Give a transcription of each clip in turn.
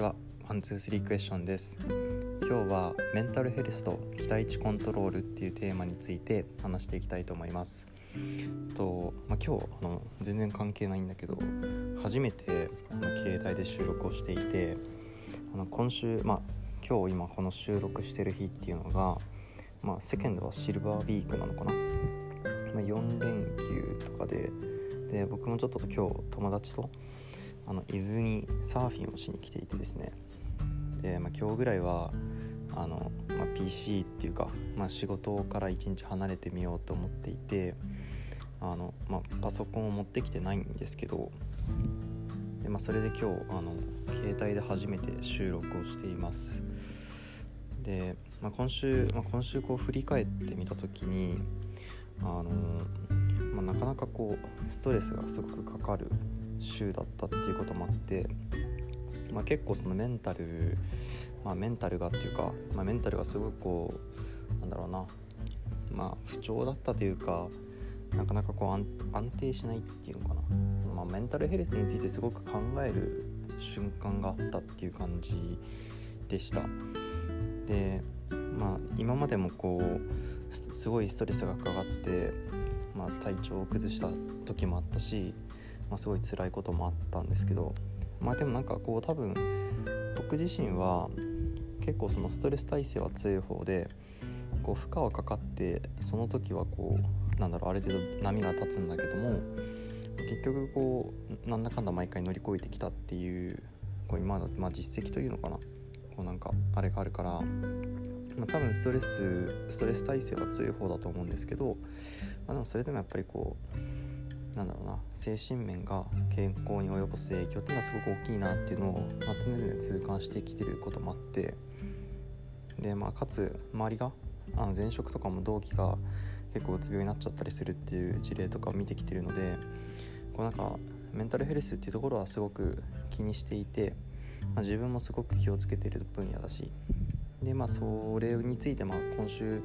ちは。ワンツースリークエスチョンです。今日はメンタルヘルスと期待値コントロールっていうテーマについて話していきたいと思います。と、まあ、今日あの全然関係ないんだけど初めてあの携帯で収録をしていてあの今週まあ今日今この収録してる日っていうのがまあ世間ではシルバーウィークなのかな、まあ、4連休とかでで僕もちょっと今日友達とあの伊豆にサーフィンをしに来ていてですね。で、まあ、今日ぐらいはあの、まあ、PC っていうか、まあ、仕事から一日離れてみようと思っていてあの、まあ、パソコンを持ってきてないんですけどで、まあ、それで今日あの携帯で初めて収録をしています。で、まあ、今週、まあ、今週こう振り返ってみた時にあの、まあ、なかなかこうストレスがすごくかかる週だったっていうこともあって、まあ、結構そのメンタル、まあ、メンタルがっていうか、まあ、メンタルがすごくこうなんだろうな、まあ、不調だったというかなかなかこう安定しないっていうのかな、まあ、メンタルヘルスについてすごく考える瞬間があったっていう感じでした。でまあ今までもこうすごいストレスがかかって、まあ、体調を崩した時もあったしまあ、すごい辛いこともあったんですけどまあでもなんかこう多分僕自身は結構そのストレス耐性は強い方でこう負荷はかかってその時はこうなんだろうある程度波が立つんだけども結局こうなんだかんだ毎回乗り越えてきたっていうこう今の、まあ、実績というのかなこうなんかあれがあるから、まあ、多分ストレスストレス耐性は強い方だと思うんですけど、まあ、でもそれでもやっぱりこうなんだろうな。精神面が健康に及ぼす影響っていうのはすごく大きいなっていうのを、まあ、常々痛感してきてることもあって。で、まあ、かつ周りがあの前職とかも同期が結構うつ病になっちゃったりするっていう事例とかを見てきてるのでこうなんかメンタルヘルスっていうところはすごく気にしていて、まあ、自分もすごく気をつけてる分野だし。でまあそれについてまあ今週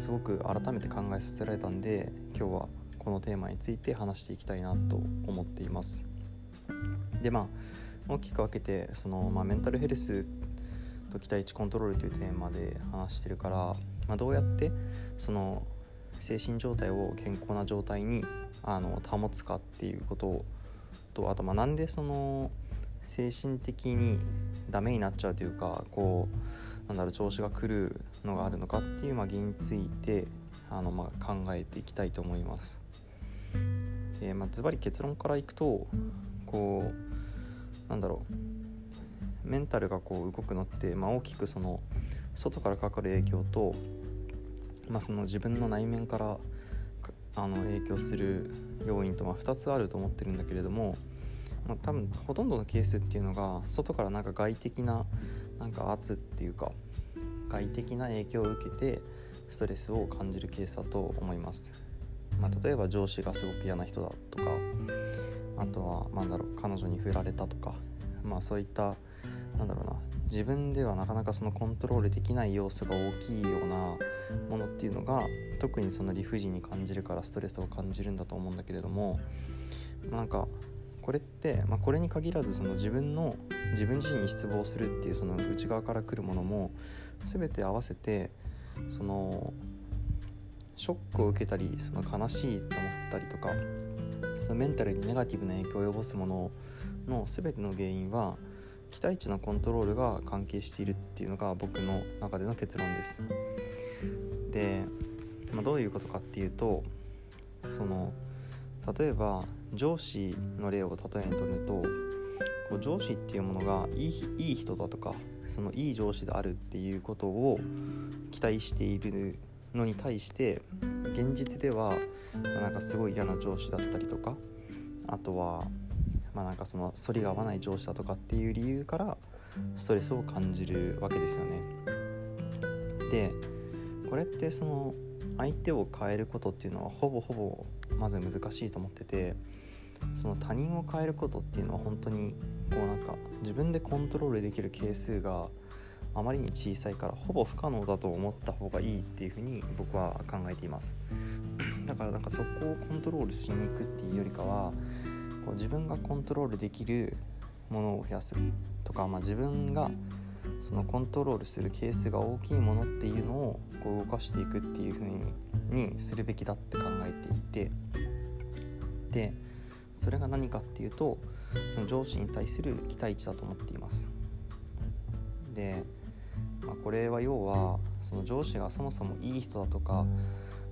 すごく改めて考えさせられたんで今日はこのテーマについて話していきたいなと思っています。でまあ大きく分けてその、まあ、メンタルヘルスと期待値コントロールというテーマで話してるから、まあ、どうやってその精神状態を健康な状態にあの保つかっていうこととあとまあなんでその精神的にダメになっちゃうというかこうなんだろう調子が狂うのがあるのかっていうまあ原因についてあのまあ考えていきたいと思います。でまあ、ズバリ結論からいくとこうなんだろうメンタルがこう動くのって、まあ、大きくその外からかかる影響と、まあ、その自分の内面からあの影響する要因とまあ2つあると思ってるんだけれども、まあ、多分ほとんどのケースっていうのが外からなんか外的ななんか圧っていうか外的な影響を受けてストレスを感じるケースだと思います。まあ、例えば上司がすごく嫌な人だとかあとは何だろう彼女に振られたとかまあそういったなんだろうな自分ではなかなかそのコントロールできない要素が大きいようなものっていうのが特にその理不尽に感じるからストレスを感じるんだと思うんだけれども、まあ、なんかこれって、まあ、これに限らずその自分の自分自身に失望するっていうその内側から来るものも全て合わせてそのショックを受けたりその悲しいと思ったりとかそのメンタルにネガティブな影響を及ぼすものの全ての原因は期待値のコントロールが関係しているっていうのが僕の中での結論です。で、まあ、どういうことかっていうとその例えば上司の例を例えにとるとこう上司っていうものがいいいい人だとかそのいい上司であるっていうことを期待しているのに対して現実ではなんかすごい嫌な上司だったりとかあとはまあなんかその反りが合わない上司だとかっていう理由からストレスを感じるわけですよね。でこれってその相手を変えることっていうのはほぼほぼまず難しいと思っててその他人を変えることっていうのは本当にこうなんか自分でコントロールできる係数があまりに小さいからほぼ不可能だと思った方がいいっていうふうに僕は考えています。だからなんかそこをコントロールしに行くっていうよりかはこう自分がコントロールできるものを増やすとか、まあ、自分がそのコントロールするケースが大きいものっていうのをこう動かしていくっていう風ににするべきだって考えていて。でそれが何かっていうとその上司に対する期待値だと思っています。で、まあ、これは要はその上司がそもそもいい人だとか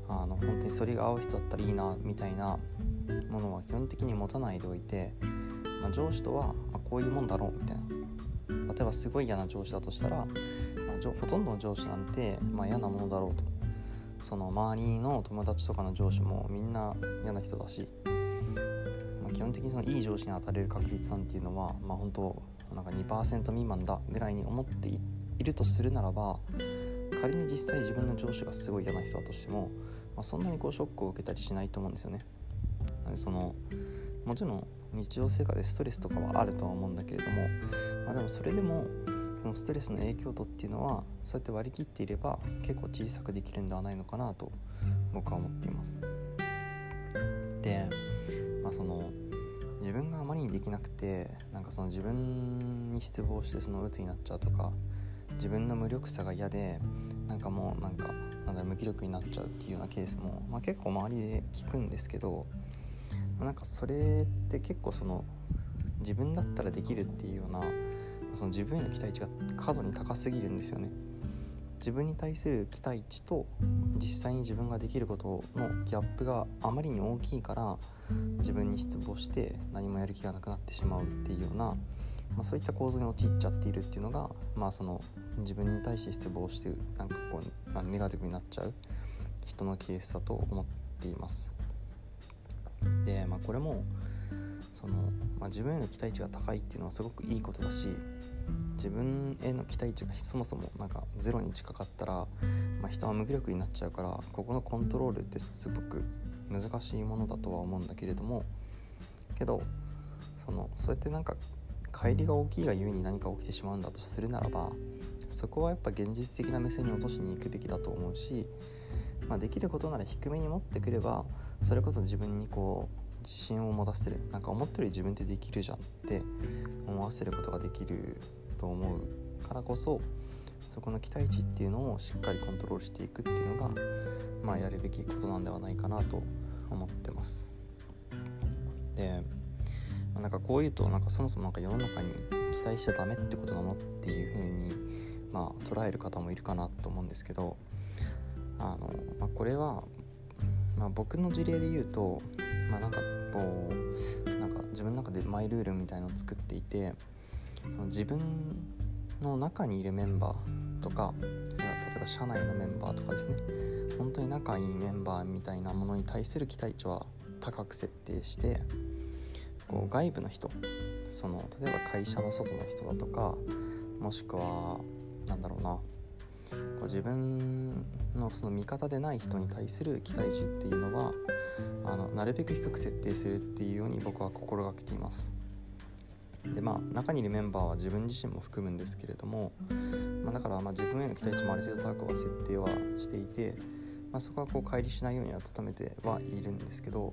あの本当にそれが合う人だったらいいなみたいなものは基本的に持たないでおいて、まあ、上司とは、あ、こういうもんだろうみたいな。例えばすごい嫌な上司だとしたら、まあ、ほとんどの上司なんて、まあ、嫌なものだろうと。その周りの友達とかの上司もみんな嫌な人だし、まあ、基本的にそのいい上司に当たれる確率なんていうのは、まあ、本当なんか2%未満だぐらいに思っているとするならば仮に実際自分の上司がすごい嫌な人だとしても、まあ、そんなにこうショックを受けたりしないと思うんですよね。なのでそのもちろん日常生活でストレスとかはあるとは思うんだけれども、まあ、でもそれでもそのストレスの影響度っていうのはそうやって割り切っていれば結構小さくできるんではないのかなと僕は思っています。で、まあ、その自分があまりにできなくてなんかその自分に失望してその鬱になっちゃうとか自分の無力さが嫌でなんかもうなんかなんだ無気力になっちゃうっていうようなケースも、まあ、結構周りで聞くんですけどなんかそれって結構その自分だったらできるっていうようなその自分への期待値が過度に高すぎるんですよね。自分に対する期待値と実際に自分ができることのギャップがあまりに大きいから自分に失望して何もやる気がなくなってしまうっていうような、まあ、そういった構造に陥っちゃっているっていうのが、まあ、その自分に対して失望してなんかこうネガティブになっちゃう人のケースだと思っています。で、まあ、これもその、まあ、自分への期待値が高いっていうのはすごくいいことだし自分への期待値がそもそもなんかゼロに近かったら、まあ、人は無気力になっちゃうからここのコントロールってすごく難しいものだとは思うんだけれどもけどそのそうやってなんか乖離が大きいがゆえに何か起きてしまうんだとするならばそこはやっぱ現実的な目線に落としに行くべきだと思うし、まあ、できることなら低めに持ってくればそれこそ自分にこう自信を持たせるなんか思ったより自分ってできるじゃんって思わせることができると思うからこそそこの期待値っていうのをしっかりコントロールしていくっていうのがまあやるべきことなんではないかなと思ってます。でなんかこういうとなんかそもそもなんか世の中に期待しちゃダメってことなのっていう風にまあ捉える方もいるかなと思うんですけどあの、まあ、これは、まあ、僕の事例で言うとまあなんかこうなんか自分の中でマイルールみたいのを作っていてその自分の中にいるメンバーとか例えば社内のメンバーとかですね。本当に仲いいメンバーみたいなものに対する期待値は高く設定してこう外部の人その例えば会社の外の人だとかもしくは何だろうなこう自分のその味方でない人に対する期待値っていうのはあのなるべく低く設定するっていうように僕は心がけています。でまあ中にいるメンバーは自分自身も含むんですけれども、まあ、だからまあ自分への期待値もある程度高くは設定はしていて、まあ、そこはこう乖離しないようには努めてはいるんですけど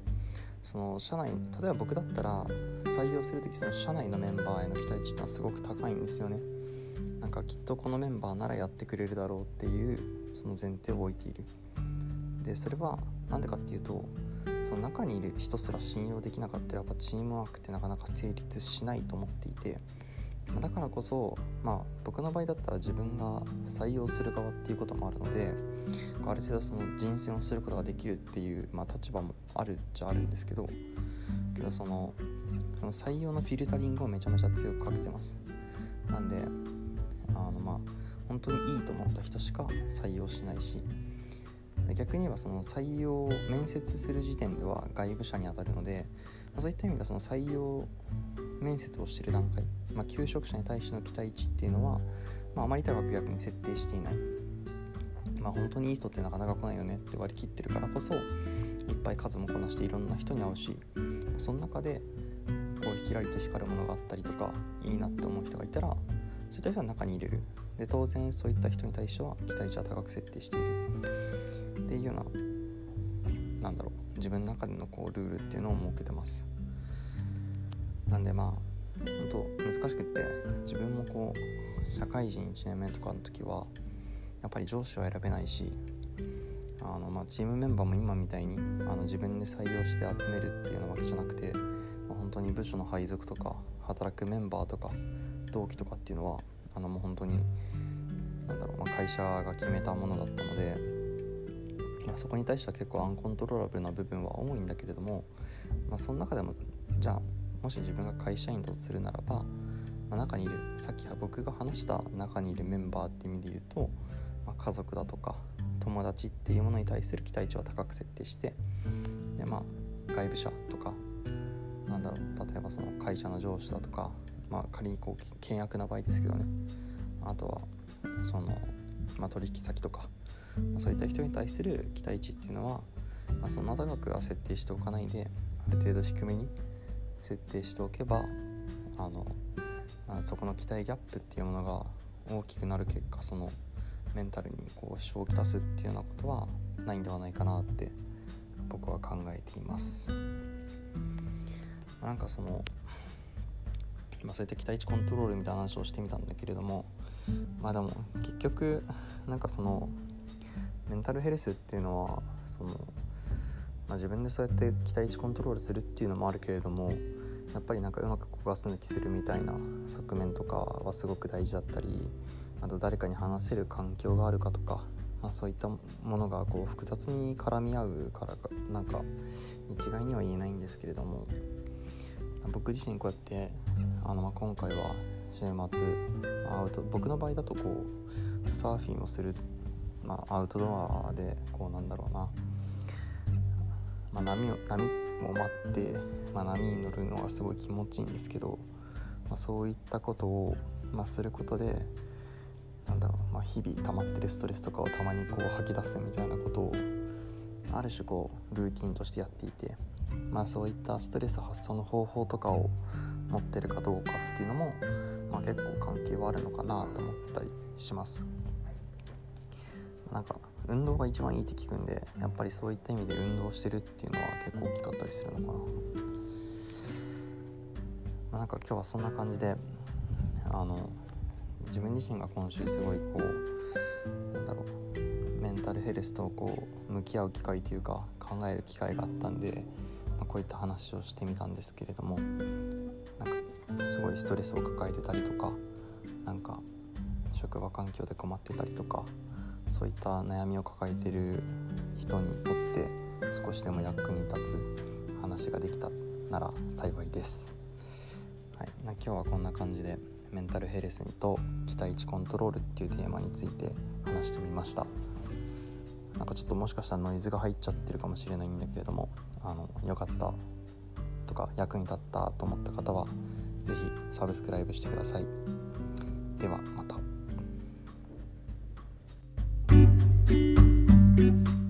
その社内例えば僕だったら採用する時その社内のメンバーへの期待値ってのはすごく高いんですよね。なんかきっとこのメンバーならやってくれるだろうっていうその前提を置いている。でそれは何でかっていうとその中にいる人すら信用できなかったらやっぱチームワークってなかなか成立しないと思っていてだからこそ、まあ、僕の場合だったら自分が採用する側っていうこともあるのである程度その人選をすることができるっていう、まあ、立場もあるっちゃあるんですけどけどそのその採用のフィルタリングをめちゃめちゃ強くかけてます。なんであのまあ本当にいいと思った人しか採用しないし逆に言えばその採用面接する時点では外部者に当たるので、ま、そういった意味ではその採用面接をしてる段階、まあ、求職者に対しての期待値っていうのは、まあ、あまり高く逆に設定していない、まあ、本当にいい人ってなかなか来ないよねって割り切ってるからこそいっぱい数もこなしていろんな人に会うしその中でこうキラリと光るものがあったりとかいいなって思う人がいたらそういった人は中に入れる。で当然そういった人に対しては期待値は高く設定している。っていうようななんだろう自分の中でのこうルールっていうのを設けてます。なんでまあ本当難しくって自分もこう社会人1年目とかの時はやっぱり上司は選べないしあの、まあ、チームメンバーも今みたいにあの自分で採用して集めるっていうようなわけじゃなくて、ま、本当に部署の配属とか働くメンバーとか同期とかっていうのはあのもう本当になんだろう、まあ、会社が決めたものだったので、まあ、そこに対しては結構アンコントローラブルな部分は多いんだけれども、まあ、その中でもじゃあもし自分が会社員だとするならば、まあ、中にいるさっき僕が話した中にいるメンバーって意味で言うと、まあ、家族だとか友達っていうものに対する期待値を高く設定してで、まあ、外部者とかなんだろう例えばその会社の上司だとか、まあ、仮にこう険悪な場合ですけどね。あとはその、まあ、取引先とか、まあ、そういった人に対する期待値っていうのは、まあ、そんな高くは設定しておかないである程度低めに設定しておけばあの、あ、そこの期待ギャップっていうものが大きくなる結果そのメンタルにこう支障をきたすっていうようなことはないんではないかなって僕は考えています。なんかその、まあ、そういった期待値コントロールみたいな話をしてみたんだけれどもまあでも結局なんかそのメンタルヘルスっていうのはその、まあ、自分でそうやって期待値コントロールするっていうのもあるけれどもやっぱりなんかうまくこガス抜きするみたいな側面とかはすごく大事だったりあと誰かに話せる環境があるかとか、まあ、そういったものがこう複雑に絡み合うからかなんか一概には言えないんですけれども僕自身こうやってあのまあ今回は週末アウト僕の場合だとこうサーフィンをする、まあ、アウトドアでこうなんだろうな、まあ、波を波を待って、まあ、波に乗るのがすごい気持ちいいんですけど、まあ、そういったことを、まあ、することでなんだろう、まあ、日々溜まってるストレスとかをたまにこう吐き出すみたいなことをある種こうルーティンとしてやっていて、まあ、そういったストレス発散の方法とかを持ってるかどうかっていうのも、まあ、結構関係はあるのかなと思ったりします。なんか運動が一番いいって聞くんでやっぱりそういった意味で運動してるっていうのは結構大きかったりするのかな、まあ、なんか今日はそんな感じであの自分自身が今週すごいこうなんだろうメンタルヘルスとこう向き合う機会というか考える機会があったんで、まあ、こういった話をしてみたんですけれどもなんかすごいストレスを抱えてたりとかなんか職場環境で困ってたりとかそういった悩みを抱えてる人にとって少しでも役に立つ話ができたなら幸いです。はい、今日はこんな感じでメンタルヘルスと期待値コントロールっていうテーマについて話してみました。なんかちょっともしかしたらノイズが入っちゃってるかもしれないんだけれどもあのよかったとか役に立ったと思った方は是非サブスクライブしてください。ではまた。Bye.